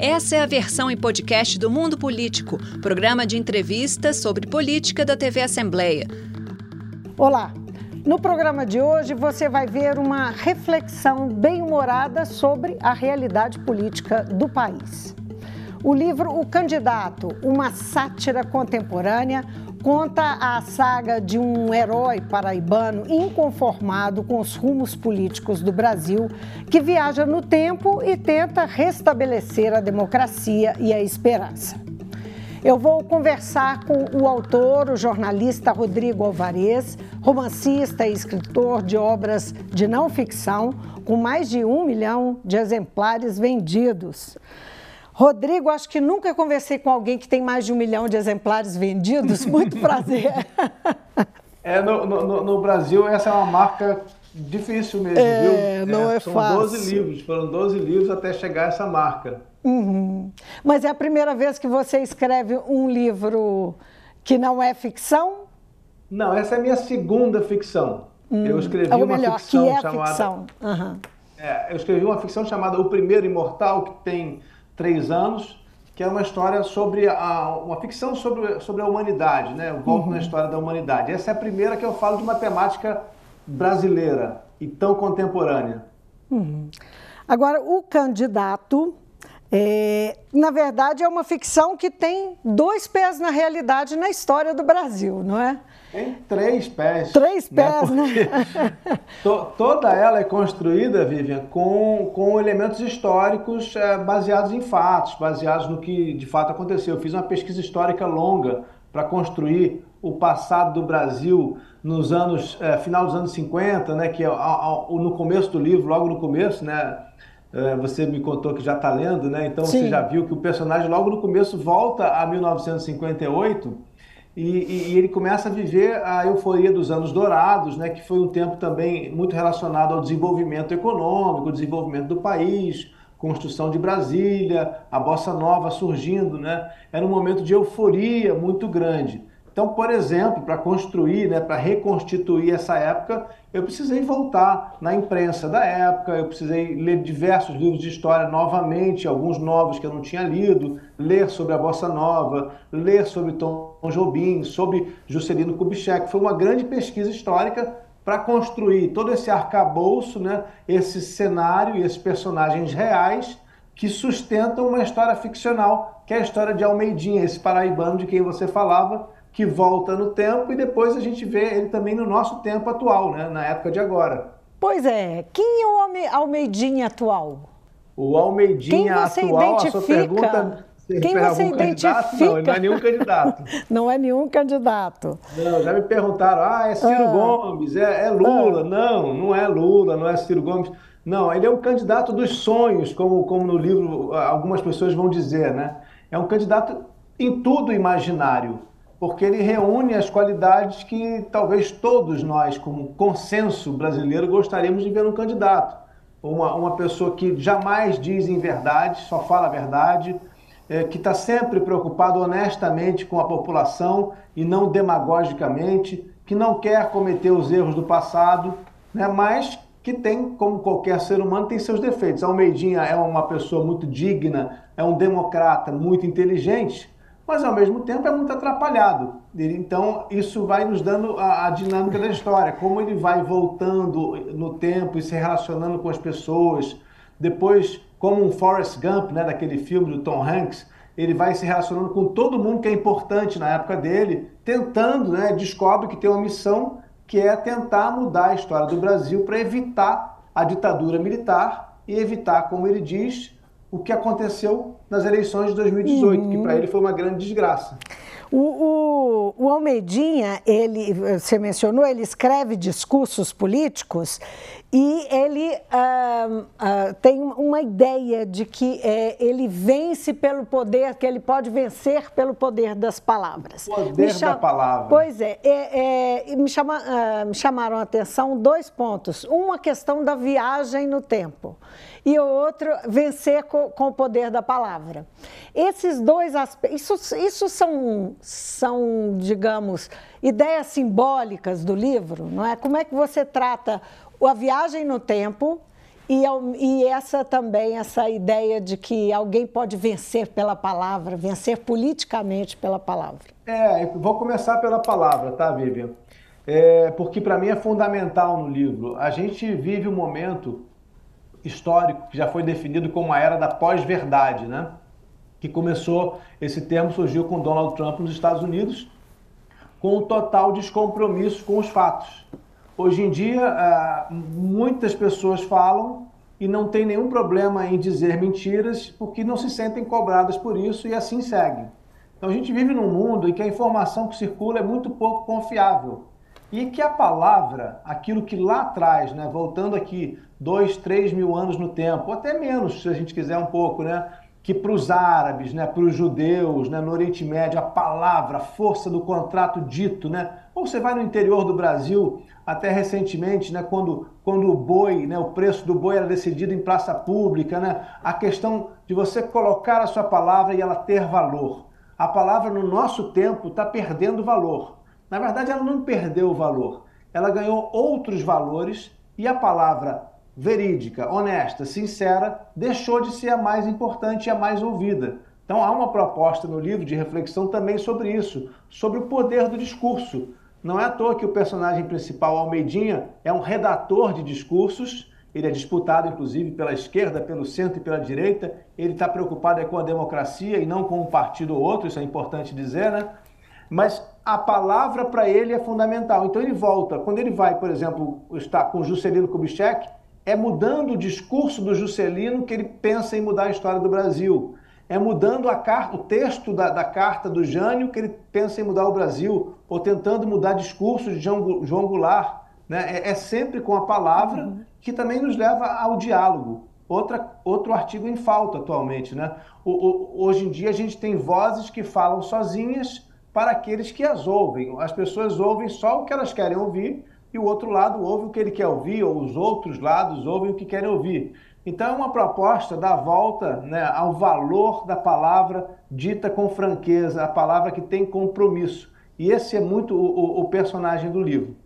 Essa é a versão em podcast do Mundo Político, programa de entrevistas sobre política da TV Assembleia. Olá! No programa de hoje você vai ver uma reflexão bem-humorada sobre a realidade política do país. O livro O Candidato, uma sátira contemporânea, conta a saga de um herói paraibano inconformado com os rumos políticos do Brasil, que viaja no tempo e tenta restabelecer a democracia e a esperança. Eu vou conversar com o autor, o jornalista Rodrigo Alvarez, romancista e escritor de obras de não ficção, com mais de um milhão de exemplares vendidos. Rodrigo, acho que nunca conversei com alguém que tem mais de um milhão de exemplares vendidos. Muito prazer. É, no, no, no Brasil, essa é uma marca difícil mesmo, é, viu? Não é, é são fácil. 12 livros, foram 12 livros até chegar a essa marca. Uhum. Mas é a primeira vez que você escreve um livro que não é ficção? Não, essa é a minha segunda ficção. Hum. Eu escrevi Ou uma melhor, ficção que é chamada. Ficção. Uhum. É, eu escrevi uma ficção chamada O Primeiro Imortal, que tem três anos, que é uma história sobre a, uma ficção sobre, sobre a humanidade, né? Eu volto uhum. na história da humanidade. Essa é a primeira que eu falo de uma temática brasileira e tão contemporânea. Uhum. Agora, o candidato, é, na verdade, é uma ficção que tem dois pés na realidade na história do Brasil, não é? Tem três pés. Três pés, né? né? to, toda ela é construída, Vivian, com, com elementos históricos é, baseados em fatos, baseados no que de fato aconteceu. Eu fiz uma pesquisa histórica longa para construir o passado do Brasil nos anos, é, final dos anos 50, né, que é, no começo do livro, logo no começo, né, é, você me contou que já está lendo, né, então Sim. você já viu que o personagem logo no começo volta a 1958 e, e, ele começa a viver a euforia dos anos dourados, né, que foi um tempo também muito relacionado ao desenvolvimento econômico, desenvolvimento do país, construção de Brasília, a bossa nova surgindo, né? Era um momento de euforia muito grande. Então, por exemplo, para construir, né, para reconstituir essa época, eu precisei voltar na imprensa da época, eu precisei ler diversos livros de história novamente, alguns novos que eu não tinha lido, ler sobre a Bossa Nova, ler sobre Tom Jobim, sobre Juscelino Kubitschek. Foi uma grande pesquisa histórica para construir todo esse arcabouço, né, esse cenário e esses personagens reais que sustentam uma história ficcional, que é a história de Almeidinha, esse paraibano de quem você falava, que volta no tempo e depois a gente vê ele também no nosso tempo atual, né? na época de agora. Pois é. Quem é o Almeidinha atual? O Almeidinha atual, identifica? a sua pergunta... Quem você identifica? Não, ele não é nenhum candidato. não é nenhum candidato. Não, já me perguntaram, ah, é Ciro ah. Gomes, é, é Lula. Ah. Não, não é Lula, não é Ciro Gomes. Não, ele é um candidato dos sonhos, como, como no livro algumas pessoas vão dizer, né? É um candidato em tudo imaginário porque ele reúne as qualidades que talvez todos nós, como consenso brasileiro, gostaríamos de ver no candidato. Uma, uma pessoa que jamais diz em verdade, só fala a verdade, é, que está sempre preocupado honestamente com a população e não demagogicamente, que não quer cometer os erros do passado, né, mas que tem, como qualquer ser humano, tem seus defeitos. Almeidinha é uma pessoa muito digna, é um democrata muito inteligente, mas ao mesmo tempo é muito atrapalhado. Então, isso vai nos dando a, a, dinâmica da história, como ele vai voltando no tempo e se relacionando com as pessoas. Depois, como um Forrest Gump, né, daquele filme do Tom Hanks, ele vai se relacionando com todo mundo que é importante na época dele, tentando, né, descobre que tem uma missão que é tentar mudar a história do Brasil para evitar a ditadura militar e evitar, como ele diz, o que aconteceu nas eleições de 2018, uhum. que para ele foi uma grande desgraça. O, o, o, Almeidinha, ele, você mencionou, ele escreve discursos políticos e ele uh, tem uma ideia de que é, ele vence pelo poder, que ele pode vencer pelo poder das palavras. Poder cham... da palavra. Pois é, é, é me, chama, uh, me chamaram a atenção dois pontos. Uma questão da viagem no tempo e o outro vencer com, com o poder da palavra. Esses dois aspectos, isso, isso são, são, digamos, ideias simbólicas do livro, não é? Como é que você trata a viagem no tempo E, e, essa também, essa ideia de que alguém pode vencer pela palavra, vencer politicamente pela palavra. É, vou começar pela palavra, tá, Vivian? É, porque para mim é fundamental no livro. A gente vive um momento histórico que já foi definido como a era da pós-verdade, né? Que começou, esse termo surgiu com Donald Trump nos Estados Unidos, com um total descompromisso com os fatos. Hoje em dia, ah, muitas pessoas falam e não tem nenhum problema em dizer mentiras porque não se sentem cobradas por isso e assim seguem. Então a gente vive num mundo em que a informação que circula é muito pouco confiável e que a palavra, aquilo que lá atrás, né, voltando aqui dois, três mil anos no tempo, até menos se a gente quiser um pouco, né, que para os árabes, né, para os judeus, né, no Oriente Médio, a palavra, a força do contrato dito, né, ou você vai no interior do Brasil, até recentemente, né, quando, quando o boi, né, o preço do boi era decidido em praça pública, né, a questão de você colocar a sua palavra e ela ter valor. A palavra no nosso tempo está perdendo valor. Na verdade, ela não perdeu o valor, ela ganhou outros valores e a palavra verídica, honesta, sincera, deixou de ser a mais importante e a mais ouvida. Então há uma proposta no livro de reflexão também sobre isso, sobre o poder do discurso. Não é à toa que o personagem principal, Almeidinha, é um redator de discursos. Ele é disputado, inclusive, pela esquerda, pelo centro e pela direita. Ele está preocupado é com a democracia e não com um partido ou outro, isso é importante dizer, né? Mas a palavra para ele é fundamental. Então ele volta. Quando ele vai, por exemplo, estar com Juscelino Kubitschek, é mudando o discurso do Juscelino que ele pensa em mudar a história do Brasil é mudando a carta, o texto da, da, carta do Jânio que ele pensa em mudar o Brasil, ou tentando mudar discurso de João, João Goulart. Né? É, é, sempre com a palavra uhum. que também nos leva ao diálogo. Outra, outro artigo em falta atualmente. Né? O, o, hoje em dia a gente tem vozes que falam sozinhas para aqueles que as ouvem. As pessoas ouvem só o que elas querem ouvir e o outro lado ouve o que ele quer ouvir, ou os outros lados ouvem o que querem ouvir. Então, é uma proposta da volta né, ao valor da palavra dita com franqueza, a palavra que tem compromisso. E esse é muito o, o personagem do livro.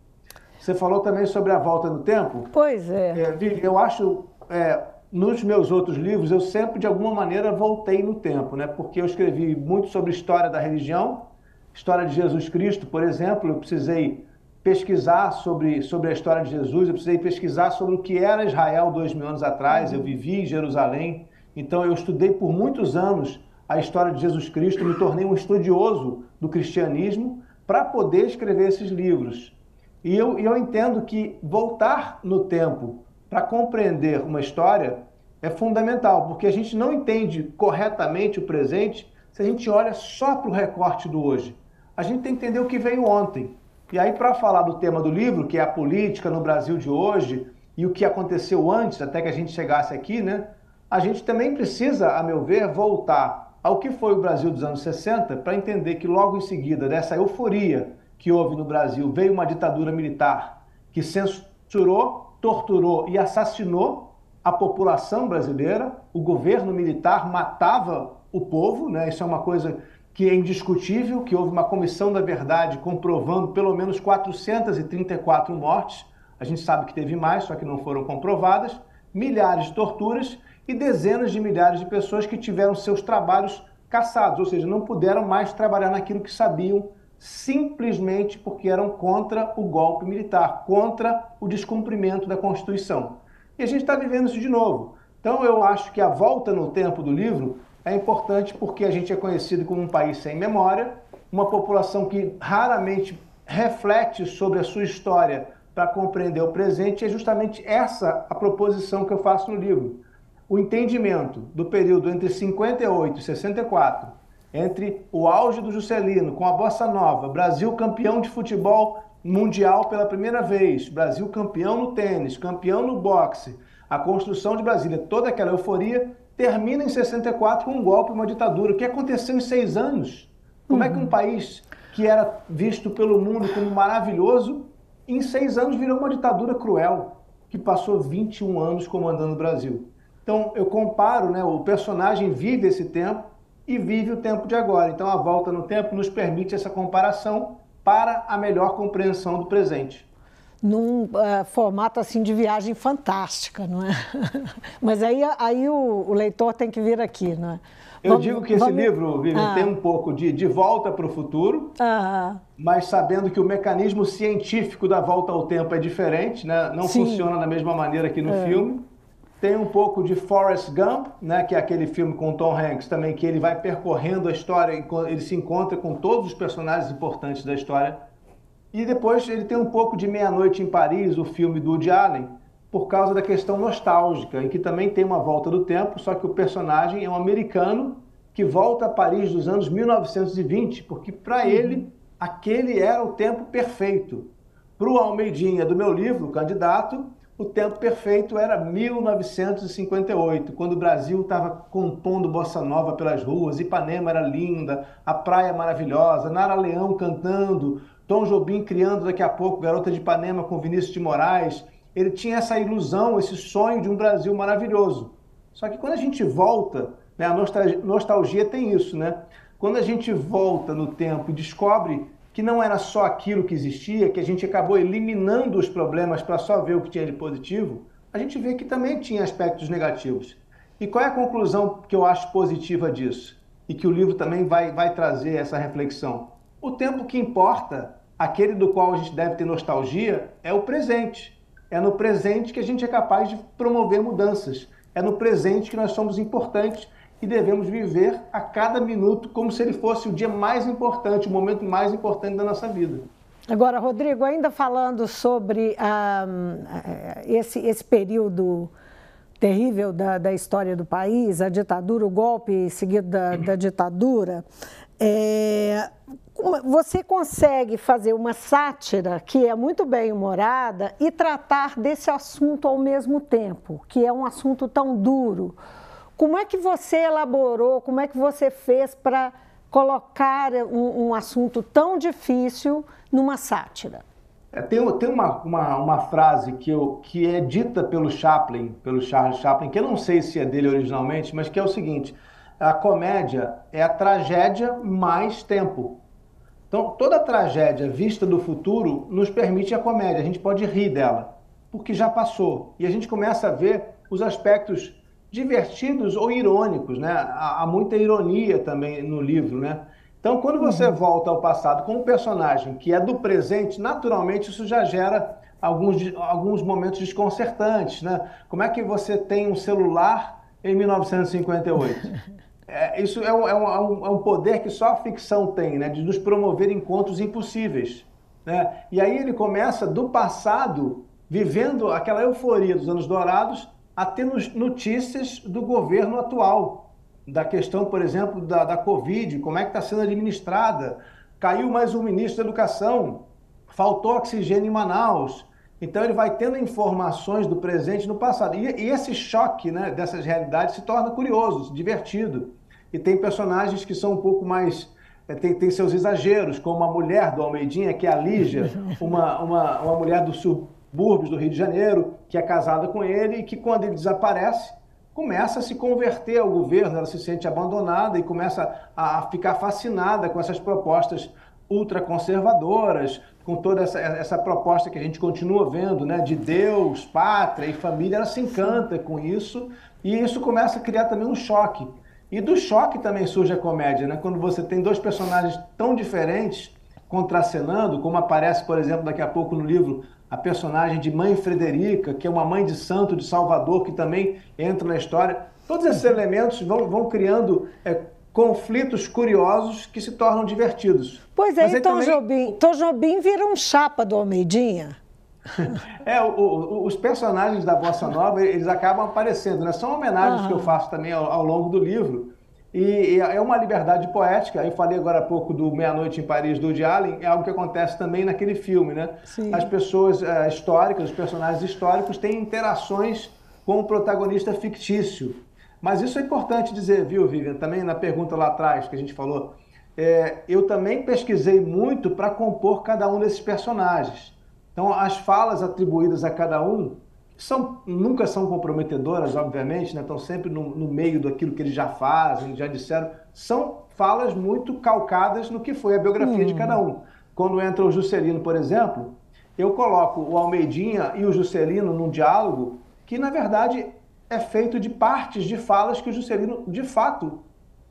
Você falou também sobre a volta no tempo? Pois é. é eu acho, é, nos meus outros livros, eu sempre, de alguma maneira, voltei no tempo, né? porque eu escrevi muito sobre história da religião, história de Jesus Cristo, por exemplo, eu precisei pesquisar sobre, sobre a história de Jesus, eu precisei pesquisar sobre o que era Israel dois mil anos atrás. Eu vivi em Jerusalém, então eu estudei por muitos anos a história de Jesus Cristo, me tornei um estudioso do cristianismo para poder escrever esses livros. E eu, eu entendo que voltar no tempo para compreender uma história é fundamental, porque a gente não entende corretamente o presente se a gente olha só para o recorte do hoje. A gente tem que entender o que veio ontem. E aí, para falar do tema do livro, que é a política no Brasil de hoje e o que aconteceu antes, até que a gente chegasse aqui, né? A gente também precisa, a meu ver, voltar ao que foi o Brasil dos anos 60 para entender que logo em seguida dessa euforia que houve no Brasil veio uma ditadura militar que censurou, torturou e assassinou a população brasileira. O governo militar matava o povo, né? Isso é uma coisa que é indiscutível que houve uma comissão da verdade comprovando pelo menos 434 mortes. A gente sabe que teve mais, só que não foram comprovadas, milhares de torturas e dezenas de milhares de pessoas que tiveram seus trabalhos caçados, ou seja, não puderam mais trabalhar naquilo que sabiam, simplesmente porque eram contra o golpe militar, contra o descumprimento da Constituição. E a gente está vivendo isso de novo. Então eu acho que a volta no tempo do livro é importante porque a gente é conhecido como um país sem memória, uma população que raramente reflete sobre a sua história para compreender o presente, e é justamente essa a proposição que eu faço no livro. O entendimento do período entre 58 e 64, entre o auge do Juscelino com a Bossa Nova, Brasil campeão de futebol mundial pela primeira vez, Brasil campeão no tênis, campeão no boxe, a construção de Brasília, toda aquela euforia termina em 64 com um golpe, uma ditadura. O que aconteceu em seis anos? Como uhum. é que um uhum. país que era visto pelo mundo como maravilhoso, em seis anos virou uma ditadura cruel, que passou 21 anos comandando o Brasil? Então eu comparo, né, o personagem vive esse tempo e vive o tempo de agora. Então a volta no tempo nos permite essa comparação para a melhor compreensão do presente. Num uh, formato assim de viagem fantástica, não é? Mas aí, aí o, o leitor tem que vir aqui, não é? Eu vamos, digo que esse vamos... livro, Vivian, ah. tem um pouco de De Volta para o Futuro, ah. mas sabendo que o mecanismo científico da volta ao tempo é diferente, né? não Sim. funciona da mesma maneira que no é. filme. Tem um pouco de Forrest Gump, né? que é aquele filme com Tom Hanks também, que ele vai percorrendo a história, ele se encontra com todos os personagens importantes da história. E depois ele tem um pouco de Meia-Noite em Paris, o filme do Woody Allen, por causa da questão nostálgica, em que também tem uma volta do tempo, só que o personagem é um americano que volta a Paris dos anos 1920, porque para uhum. ele aquele era o tempo perfeito. Para o Almeidinha do meu livro, o candidato, o tempo perfeito era 1958, quando o Brasil estava compondo bossa nova pelas ruas, Ipanema era linda, a praia maravilhosa, Nara Leão cantando, Tom Jobim criando daqui a pouco Garota de Ipanema com Vinícius de Moraes, ele tinha essa ilusão, esse sonho de um Brasil maravilhoso. Só que quando a gente volta, né, a nostalgia tem isso, né? Quando a gente volta no tempo e descobre que não era só aquilo que existia, que a gente acabou eliminando os problemas para só ver o que tinha de positivo, a gente vê que também tinha aspectos negativos. E qual é a conclusão que eu acho positiva disso? E que o livro também vai, vai trazer essa reflexão. O tempo que importa, aquele do qual a gente deve ter nostalgia, é o presente. É no presente que a gente é capaz de promover mudanças. É no presente que nós somos importantes e devemos viver a cada minuto como se ele fosse o dia mais importante, o momento mais importante da nossa vida. Agora, Rodrigo, ainda falando sobre ah, esse, esse período terrível da, da, história do país, a ditadura, o golpe seguido da, da ditadura, é, você consegue fazer uma sátira que é muito bem humorada e tratar desse assunto ao mesmo tempo, que é um assunto tão duro. Como é que você elaborou, como é que você fez para colocar um, um, assunto tão difícil numa sátira? É, tem tem uma, uma, uma, frase que, eu, que é dita pelo Chaplin, pelo Charles Chaplin, que eu não sei se é dele originalmente, mas que é o seguinte: a comédia é a tragédia mais tempo. Então, toda tragédia vista do futuro nos permite a comédia, a gente pode rir dela, porque já passou. E a gente começa a ver os aspectos divertidos ou irônicos, né? Há, muita ironia também no livro, né? Então, quando você uhum. volta ao passado com um personagem que é do presente, naturalmente isso já gera alguns, alguns momentos desconcertantes, né? Como é que você tem um celular em 1958? É, isso é um, é, um, é um, poder que só a ficção tem, né? de nos promover encontros impossíveis. Né? E aí ele começa do passado, vivendo aquela euforia dos anos dourados, a ter notícias do governo atual, da questão, por exemplo, da, da Covid, como é que está sendo administrada, caiu mais um ministro da Educação, faltou oxigênio em Manaus. Então ele vai tendo informações do presente e do passado. E, e esse choque né, dessas realidades se torna curioso, divertido e tem personagens que são um pouco mais. É, tem, tem seus exageros, como a mulher do Almeidinha, que é a Lígia, uma, uma, uma mulher dos subúrbios do Rio de Janeiro, que é casada com ele e que, quando ele desaparece, começa a se converter ao governo, ela se sente abandonada e começa a ficar fascinada com essas propostas ultraconservadoras, com toda essa, essa proposta que a gente continua vendo, né, de Deus, pátria e família, ela se encanta com isso e isso começa a criar também um choque e do choque também surge a comédia, né? Quando você tem dois personagens tão diferentes contracenando, como aparece, por exemplo, daqui a pouco no livro, a personagem de Mãe Frederica, que é uma mãe de santo de Salvador, que também entra na história. Todos esses elementos vão, vão criando é, conflitos curiosos que se tornam divertidos. Pois é, Tom, também... Jobim, Tom Jobim vira um chapa do Almeidinha. É, o, o, os personagens da Bossa Nova, eles acabam aparecendo, né? São homenagens uhum. que eu faço também ao, ao longo do livro. E, e, é uma liberdade poética. Eu falei agora há pouco do Meia-Noite em Paris, do Woody Allen, é algo que acontece também naquele filme, né? Sim. As pessoas é, históricas, os personagens históricos têm interações com o protagonista fictício. Mas isso é importante dizer, viu, Vivian? Também na pergunta lá atrás que a gente falou. É, eu também pesquisei muito para compor cada um desses personagens. Então, as falas atribuídas a cada um são, nunca são comprometedoras, obviamente, né? estão sempre no, no meio daquilo que eles já fazem, já disseram. São falas muito calcadas no que foi a biografia hum. de cada um. Quando entra o Juscelino, por exemplo, eu coloco o Almeidinha e o Juscelino num diálogo que, na verdade, é feito de partes de falas que o Juscelino, de fato,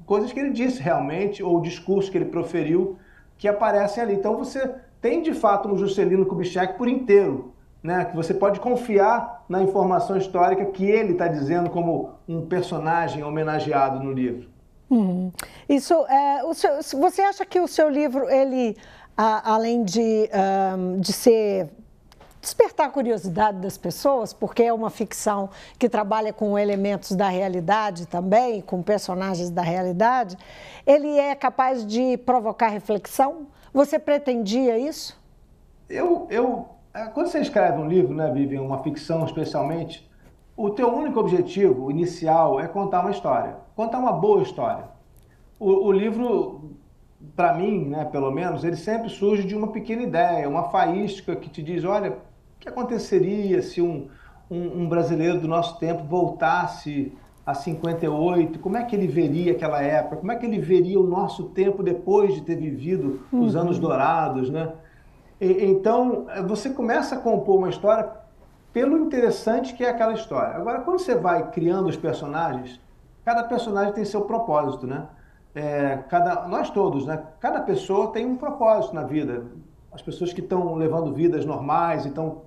coisas que ele disse realmente, ou discurso que ele proferiu, que aparecem ali. Então você tem, de fato, um Juscelino Kubitschek por inteiro, né? que você pode confiar na informação histórica que ele está dizendo como um personagem homenageado no livro. Uhum. Isso, é, seu, você acha que o seu livro, ele, a, além de, um, de ser despertar a curiosidade das pessoas, porque é uma ficção que trabalha com elementos da realidade também, com personagens da realidade, ele é capaz de provocar reflexão? Você pretendia isso? Eu, eu, é, quando você escreve um livro, né, Vivian, uma ficção especialmente, o teu único objetivo inicial é contar uma história, contar uma boa história. O, o livro, para mim, né, pelo menos, ele sempre surge de uma pequena ideia, uma faísca que te diz, olha, que aconteceria se um, um, um brasileiro do nosso tempo voltasse a 58, como é que ele veria aquela época? Como é que ele veria o nosso tempo depois de ter vivido os uhum. anos dourados, né? E, então, você começa a compor uma história pelo interessante que é aquela história. Agora, quando você vai criando os personagens, cada personagem tem seu propósito, né? É, cada, nós todos, né? Cada pessoa tem um propósito na vida. As pessoas que estão levando vidas normais, estão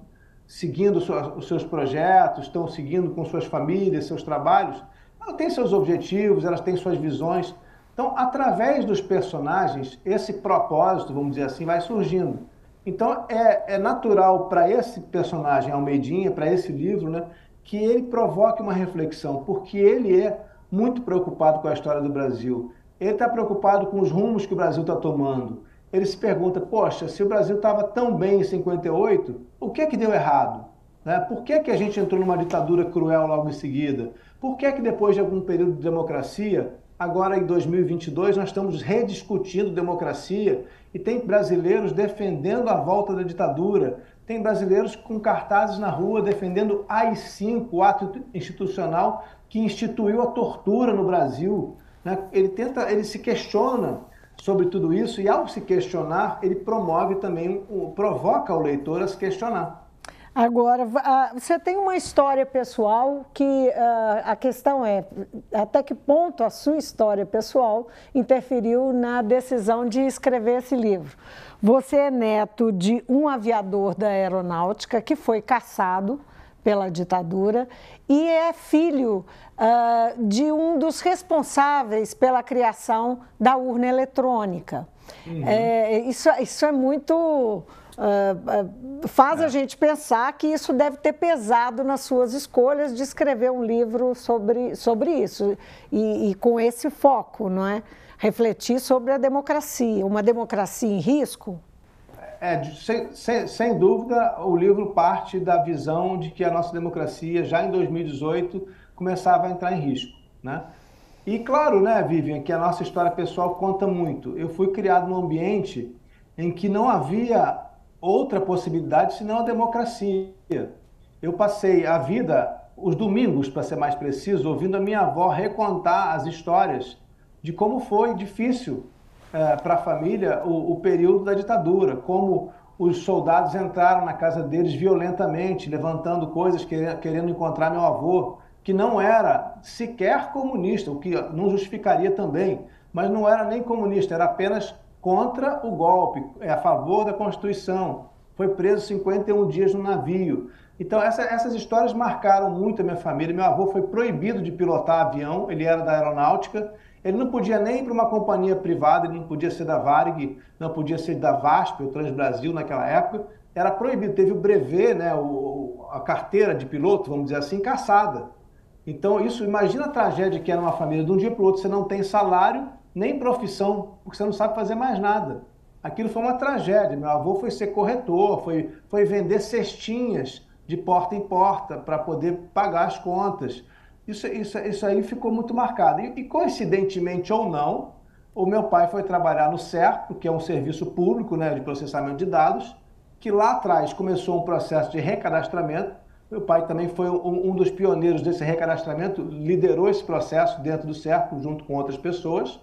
seguindo os seus projetos, estão seguindo com suas famílias, seus trabalhos, elas têm seus objetivos, elas têm suas visões. Então, através dos personagens, esse propósito, vamos dizer assim, vai surgindo. Então, é, é natural para esse personagem Almeidinha, para esse livro, né, que ele provoque uma reflexão, porque ele é muito preocupado com a história do Brasil. Ele está preocupado com os rumos que o Brasil está tomando ele se pergunta, poxa, se o Brasil estava tão bem em 58, o que é que deu errado? Né? Por que, é que a gente entrou numa ditadura cruel logo em seguida? Por que, é que depois de algum período de democracia, agora em 2022, nós estamos rediscutindo democracia e tem brasileiros defendendo a volta da ditadura, tem brasileiros com cartazes na rua defendendo AI-5, o ato institucional que instituiu a tortura no Brasil. Né? Ele tenta, ele se questiona sobre tudo isso e ao se questionar, ele promove também, provoca o leitor a se questionar. Agora, você tem uma história pessoal que a questão é até que ponto a sua história pessoal interferiu na decisão de escrever esse livro. Você é neto de um aviador da aeronáutica que foi caçado pela ditadura e é filho uh, de um dos responsáveis pela criação da urna eletrônica. Uhum. É, isso, isso é muito. Uh, faz é. a gente pensar que isso deve ter pesado nas suas escolhas de escrever um livro sobre, sobre isso e, e com esse foco, não é? Refletir sobre a democracia, uma democracia em risco. É, sem, sem, sem, dúvida, o livro parte da visão de que a nossa democracia, já em 2018, começava a entrar em risco. Né? E claro, né, Vivian, que a nossa história pessoal conta muito. Eu fui criado num ambiente em que não havia outra possibilidade senão a democracia. Eu passei a vida, os domingos, para ser mais preciso, ouvindo a minha avó recontar as histórias de como foi difícil é, para a família o, o período da ditadura, como os soldados entraram na casa deles violentamente, levantando coisas, querendo encontrar meu avô, que não era sequer comunista, o que não justificaria também, mas não era nem comunista, era apenas contra o golpe, é a favor da Constituição. Foi preso 51 dias no navio. Então, essa, essas histórias marcaram muito a minha família. Meu avô foi proibido de pilotar avião, ele era da aeronáutica, ele não podia nem ir para uma companhia privada, ele não podia ser da Varig, não podia ser da VASP, o Transbrasil naquela época. Era proibido, teve o brevet, né, o, a carteira de piloto, vamos dizer assim, caçada. Então, isso, imagina a tragédia que era uma família, de um dia para o outro você não tem salário, nem profissão, porque você não sabe fazer mais nada. Aquilo foi uma tragédia. Meu avô foi ser corretor, foi, foi vender cestinhas de porta em porta para poder pagar as contas. Isso, isso, isso aí ficou muito marcado. E, e, coincidentemente ou não, o meu pai foi trabalhar no CERP, que é um serviço público né, de processamento de dados, que lá atrás começou um processo de recadastramento. Meu pai também foi um, um dos pioneiros desse recadastramento, liderou esse processo dentro do CERP, junto com outras pessoas.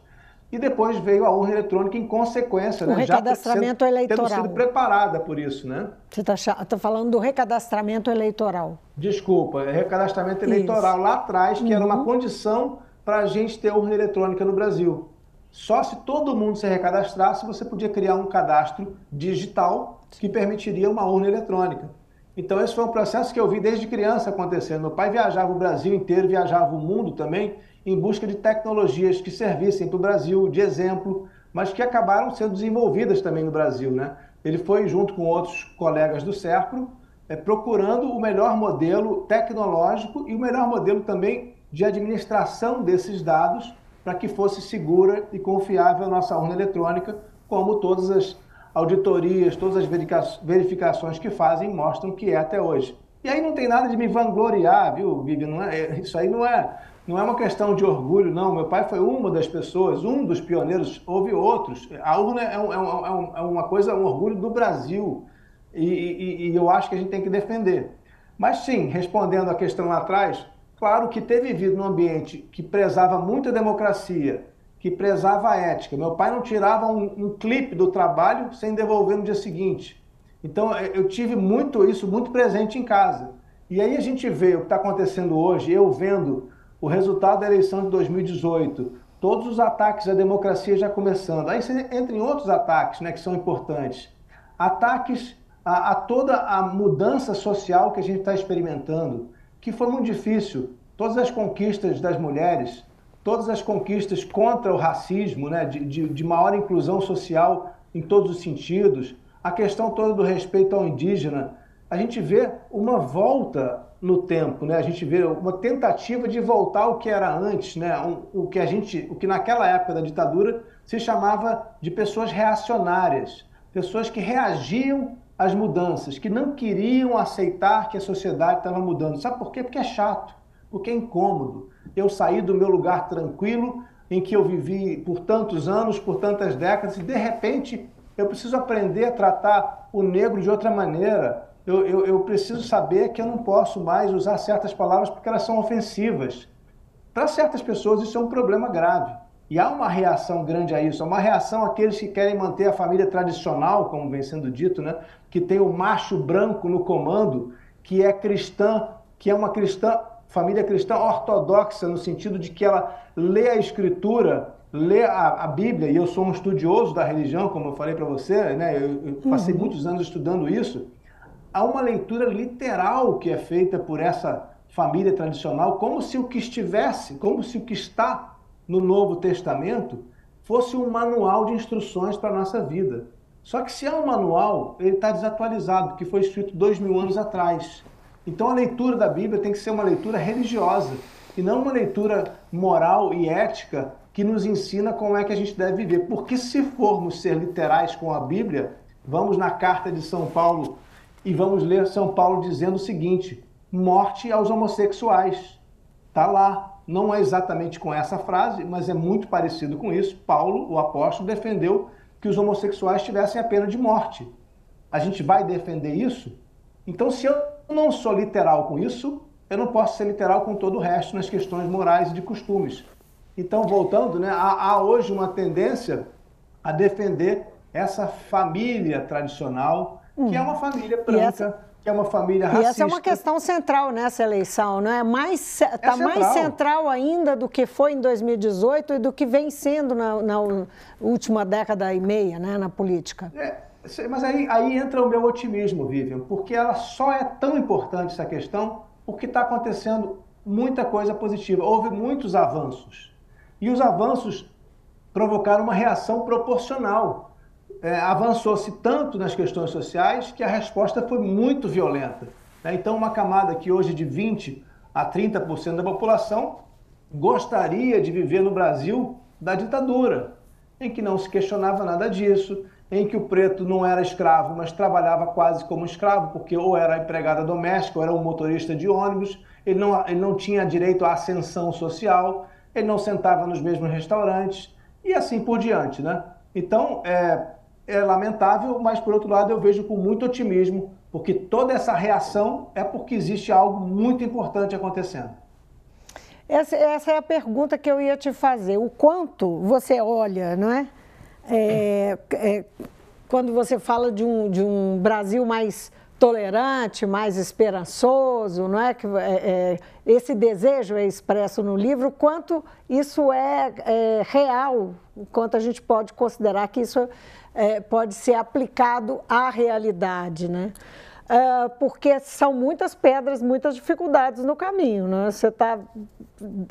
E depois veio a urna eletrônica em consequência, o né? recadastramento já sendo, eleitoral. tendo sido preparada por isso, né? Você está tá falando do recadastramento eleitoral. Desculpa, é recadastramento eleitoral isso. lá atrás, que uhum. era uma uhum. condição para a gente ter urna eletrônica no Brasil. Só se todo mundo se recadastrasse, você podia criar um cadastro digital que permitiria uma urna eletrônica. Então, esse foi um processo que eu vi desde criança acontecendo. Meu pai viajava o Brasil inteiro, viajava o mundo também, em busca de tecnologias que servissem para o Brasil de exemplo, mas que acabaram sendo desenvolvidas também no Brasil. Né? Ele foi, junto com outros colegas do SERPRO, é, procurando o melhor modelo tecnológico e o melhor modelo também de administração desses dados para que fosse segura e confiável a nossa urna eletrônica, como todas as auditorias, todas as verificações que fazem mostram que é até hoje. E aí não tem nada de me vangloriar, viu, Vivian? Não é, isso aí não é, não é uma questão de orgulho, não. Meu pai foi uma das pessoas, um dos pioneiros, houve outros. A urna é, um, é, um, é uma coisa, um orgulho do Brasil. E, e, e eu acho que a gente tem que defender. Mas sim, respondendo à questão lá atrás, claro que ter vivido num ambiente que prezava muito a democracia, que prezava a ética. Meu pai não tirava um, um clipe do trabalho sem devolver no dia seguinte. Então eu tive muito isso, muito presente em casa. E aí a gente vê o que está acontecendo hoje, eu vendo o resultado da eleição de 2018, todos os ataques à democracia já começando. Aí você entra em outros ataques né, que são importantes. Ataques a, a toda a mudança social que a gente está experimentando, que foi muito difícil. Todas as conquistas das mulheres, todas as conquistas contra o racismo, né, de, de, de maior inclusão social em todos os sentidos, a questão toda do respeito ao indígena, a gente vê uma volta no tempo, né? A gente vê uma tentativa de voltar ao que era antes, né? O, o que a gente, o que naquela época da ditadura se chamava de pessoas reacionárias, pessoas que reagiam às mudanças, que não queriam aceitar que a sociedade estava mudando. Sabe por quê? Porque é chato, porque é incômodo. Eu saí do meu lugar tranquilo, em que eu vivi por tantos anos, por tantas décadas, e de repente eu preciso aprender a tratar o negro de outra maneira, eu, eu, eu preciso saber que eu não posso mais usar certas palavras porque elas são ofensivas. Para certas pessoas, isso é um problema grave. E há uma reação grande a isso, há uma reação àqueles que querem manter a família tradicional, como vem sendo dito, né? que tem o macho branco no comando, que é cristã, que é uma cristã, família cristã ortodoxa, no sentido de que ela lê a escritura, lê a, a Bíblia, e eu sou um estudioso da religião, como eu falei para você, né? eu, eu passei uhum. muitos anos estudando isso há uma leitura literal que é feita por essa família tradicional, como se o que estivesse, como se o que está no Novo Testamento fosse um manual de instruções para a nossa vida. Só que se é um manual, ele está desatualizado, porque foi escrito dois mil anos atrás. Então a leitura da Bíblia tem que ser uma leitura religiosa e não uma leitura moral e ética que nos ensina como é que a gente deve viver. Porque se formos ser literais com a Bíblia, vamos na carta de São Paulo e vamos ler São Paulo dizendo o seguinte: morte aos homossexuais. Está lá. Não é exatamente com essa frase, mas é muito parecido com isso. Paulo, o apóstolo, defendeu que os homossexuais tivessem a pena de morte. A gente vai defender isso? Então, se eu não sou literal com isso, eu não posso ser literal com todo o resto nas questões morais e de costumes. Então, voltando, né, há, há hoje uma tendência a defender essa família tradicional que é uma família branca. Essa, que é uma família racista. E essa é uma questão central nessa eleição, não é? Mais está é mais central ainda do que foi em 2018 e do que vem sendo na, na última década e meia, né, na política. É, mas aí, aí entra o meu otimismo, Vivian, porque ela só é tão importante essa questão porque está acontecendo muita coisa positiva. Houve muitos avanços e os avanços provocaram uma reação proporcional é, avançou-se tanto nas questões sociais que a resposta foi muito violenta. Né? Então, uma camada que hoje de 20% a 30% da população gostaria de viver no Brasil da ditadura, em que não se questionava nada disso, em que o preto não era escravo, mas trabalhava quase como escravo, porque ou era empregada doméstica, ou era um motorista de ônibus, ele não, ele não tinha direito à ascensão social, ele não sentava nos mesmos restaurantes, e assim por diante. Né? Então, é, é lamentável, mas por outro lado eu vejo com muito otimismo, porque toda essa reação é porque existe algo muito importante acontecendo. Essa, essa, é a pergunta que eu ia te fazer. O quanto você olha, não é? é, é quando você fala de um, de um Brasil mais tolerante, mais esperançoso, não é que é, é, esse desejo é expresso no livro, quanto isso é, é real, quanto a gente pode considerar que isso é, pode ser aplicado à realidade, né? uh, porque são muitas pedras, muitas dificuldades no caminho. Né? Você está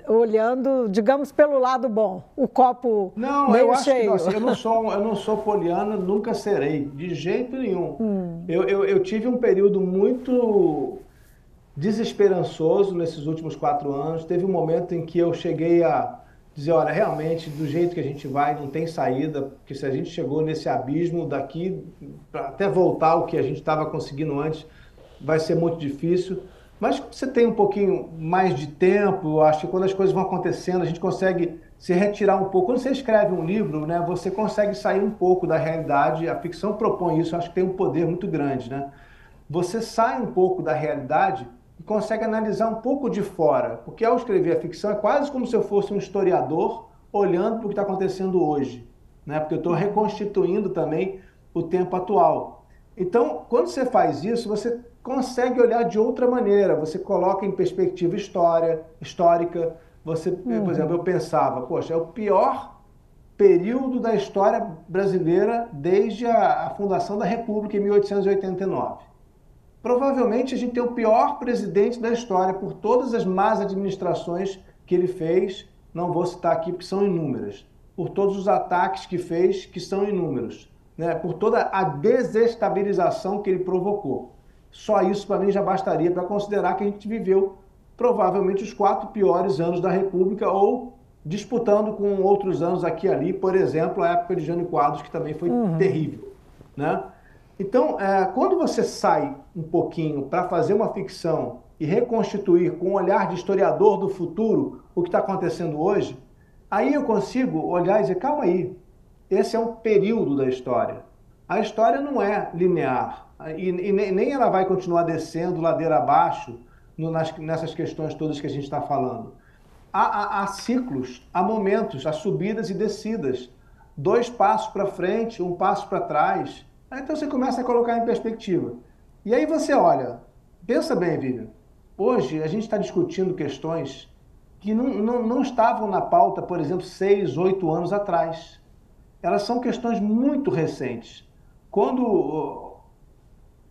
olhando, digamos, pelo lado bom, o copo não, meio eu cheio. Acho que, não, eu não sou, eu não sou poliana, nunca serei, de jeito nenhum. Hum. Eu, eu, eu tive um período muito desesperançoso nesses últimos quatro anos. Teve um momento em que eu cheguei a dizer, olha, realmente, do jeito que a gente vai, não tem saída, porque se a gente chegou nesse abismo daqui, até voltar o que a gente estava conseguindo antes, vai ser muito difícil. Mas você tem um pouquinho mais de tempo, acho que quando as coisas vão acontecendo, a gente consegue se retirar um pouco. Quando você escreve um livro, né, você consegue sair um pouco da realidade. A ficção propõe isso, acho que tem um poder muito grande, né? Você sai um pouco da realidade e consegue analisar um pouco de fora. Porque ao escrever a ficção é quase como se eu fosse um historiador olhando para o que está acontecendo hoje. Né? Porque eu estou reconstituindo também o tempo atual. Então, quando você faz isso, você consegue olhar de outra maneira. Você coloca em perspectiva história, histórica. Você, uhum. por exemplo, eu pensava, poxa, é o pior período da história brasileira desde a, a fundação da República em 1889. Provavelmente a gente tem o pior presidente da história por todas as más administrações que ele fez, não vou citar aqui porque são inúmeras, por todos os ataques que fez, que são inúmeros, né? por toda a desestabilização que ele provocou. Só isso para mim já bastaria para considerar que a gente viveu provavelmente os quatro piores anos da República ou disputando com outros anos aqui e ali, por exemplo, a época de Jânio Quadros, que também foi uhum. terrível. Né? Então, é, quando você sai um pouquinho para fazer uma ficção e reconstituir com um olhar de historiador do futuro o que está acontecendo hoje, aí eu consigo olhar e dizer: calma aí, esse é um período da história. A história não é linear e, nem ela vai continuar descendo ladeira abaixo nessas questões todas que a gente está falando. Há, há, há ciclos, há momentos, há subidas e descidas. Dois passos para frente, um passo para trás. Então você começa a colocar em perspectiva. E aí você olha, pensa bem, Vivian. Hoje a gente está discutindo questões que não, não, não estavam na pauta, por exemplo, seis, oito anos atrás. Elas são questões muito recentes. Quando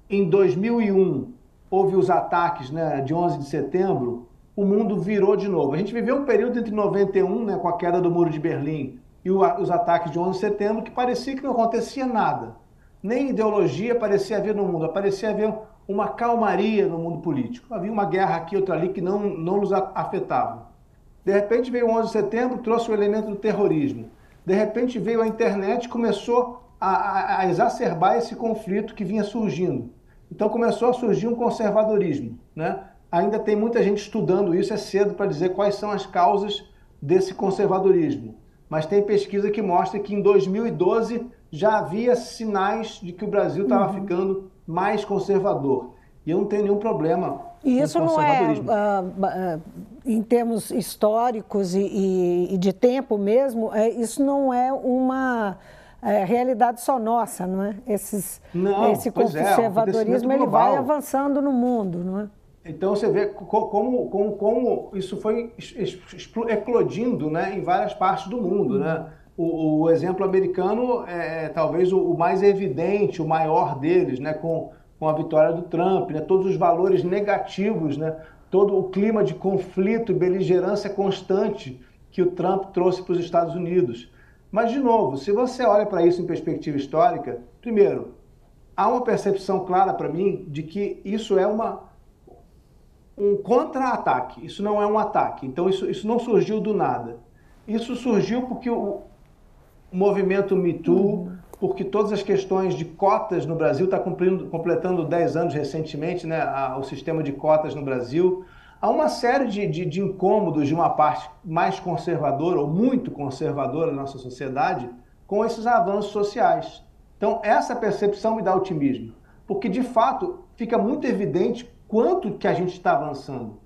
em 2001 houve os ataques né, de 11 de setembro, o mundo virou de novo. A gente viveu um período entre 91, né, com a queda do Muro de Berlim, e o, os ataques de 11 de setembro, que parecia que não acontecia nada nem ideologia parecia haver no mundo, parecia haver uma calmaria no mundo político. Havia uma guerra aqui, outra ali, que não, não nos afetava. De repente veio o 11 de setembro, trouxe o elemento do terrorismo. De repente veio a internet e começou a, a, a exacerbar esse conflito que vinha surgindo. Então começou a surgir um conservadorismo. Né? Ainda tem muita gente estudando isso, é cedo para dizer quais são as causas desse conservadorismo. Mas tem pesquisa que mostra que em 2012 já havia sinais de que o Brasil estava uhum. ficando mais conservador. E eu não tenho nenhum problema e isso não é, uh, uh, em termos históricos e, e, e de tempo mesmo, é, isso não é uma é, realidade só nossa, não é? Esses, não, esse é, conservadorismo é, ele vai avançando no mundo, não é? Então você vê como, como, como isso foi eclodindo né, em várias partes do mundo, né? O, o exemplo americano é, é talvez o, o, mais evidente, o maior deles, né, com, com a vitória do Trump, né, todos os valores negativos, né, todo o clima de conflito e beligerância constante que o Trump trouxe para os Estados Unidos. Mas, de novo, se você olha para isso em perspectiva histórica, primeiro, há uma percepção clara para mim de que isso é uma, um contra-ataque, isso não é um ataque. Então, isso, isso não surgiu do nada. Isso surgiu porque o, o movimento Me Too, uhum. porque todas as questões de cotas no Brasil está completando 10 anos recentemente, né, a, o sistema de cotas no Brasil. Há uma série de, de, de incômodos de uma parte mais conservadora ou muito conservadora da nossa sociedade com esses avanços sociais. Então, essa percepção me dá otimismo, porque de fato fica muito evidente quanto que a gente está avançando.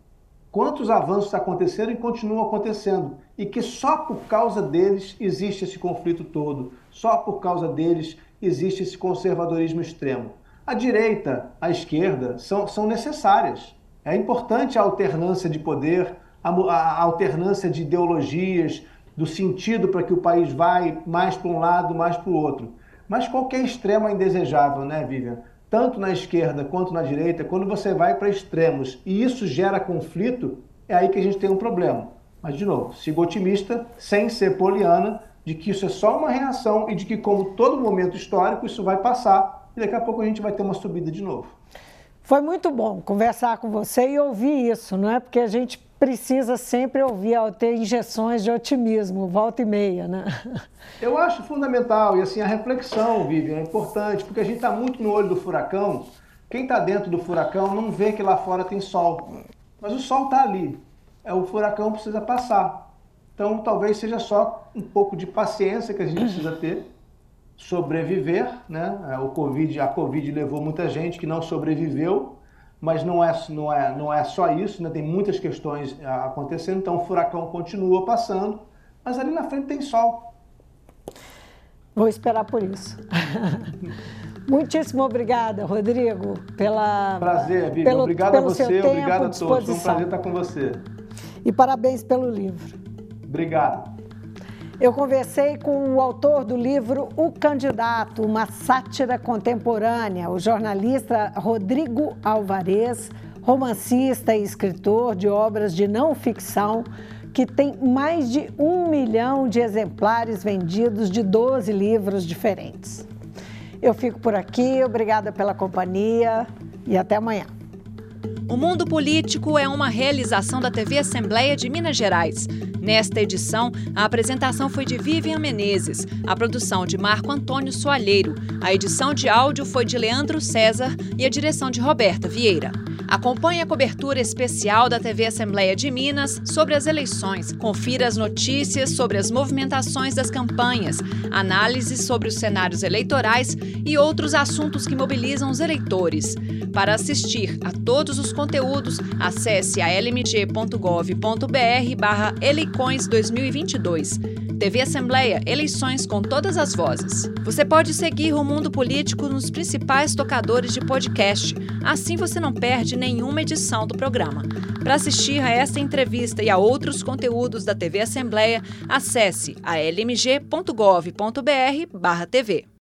Quantos avanços aconteceram e continuam acontecendo, e que só por causa deles existe esse conflito todo, só por causa deles existe esse conservadorismo extremo. A direita, a esquerda são, são necessárias. É importante a alternância de poder, a, a alternância de ideologias, do sentido para que o país vai mais para um lado, mais para o outro. Mas qualquer extremo é indesejável, né, Vivian? Tanto na esquerda quanto na direita, quando você vai para extremos e isso gera conflito, é aí que a gente tem um problema. Mas, de novo, sigo otimista, sem ser poliana, de que isso é só uma reação e de que, como todo momento histórico, isso vai passar e daqui a pouco a gente vai ter uma subida de novo. Foi muito bom conversar com você e ouvir isso, não é? Porque a gente precisa sempre ouvir, ter injeções de otimismo, volta e meia, né? Eu acho fundamental, e assim, a reflexão, Vivian, é importante, porque a gente está muito no olho do furacão. Quem está dentro do furacão não vê que lá fora tem sol, mas o sol está ali. É, o furacão precisa passar. Então, talvez seja só um pouco de paciência que a gente precisa ter, sobreviver, né? É, o COVID, a Covid levou muita gente que não sobreviveu, mas não é, não é, não é só isso, né? tem muitas questões ah, acontecendo, então o furacão continua passando, mas ali na frente tem sol. Vou esperar por isso. Muitíssimo obrigada, Rodrigo, pela. Prazer, Vivi. Pelo, obrigado pelo a você, obrigado a todos. Foi um prazer estar com você. E parabéns pelo livro. Obrigado. Eu conversei com o autor do livro O Candidato, uma sátira contemporânea, o jornalista Rodrigo Alvarez, romancista e escritor de obras de não ficção, que tem mais de um milhão de exemplares vendidos de 12 livros diferentes. Eu fico por aqui, obrigada pela companhia e até amanhã. O Mundo Político é uma realização da TV Assembleia de Minas Gerais. Nesta edição, a apresentação foi de Vivian Menezes, a produção de Marco Antônio Soalheiro, a edição de áudio foi de Leandro César e a direção de Roberta Vieira. Acompanhe a cobertura especial da TV Assembleia de Minas sobre as eleições. Confira as notícias sobre as movimentações das campanhas, análises sobre os cenários eleitorais e outros assuntos que mobilizam os eleitores. Para assistir a todos os conteúdos, acesse a lmg.gov.br barra Eleicões 2022. TV Assembleia, eleições com todas as vozes. Você pode seguir o Mundo Político nos principais tocadores de podcast. Assim você não perde nenhuma edição do programa. Para assistir a esta entrevista e a outros conteúdos da TV Assembleia, acesse a lmg.gov.br/tv.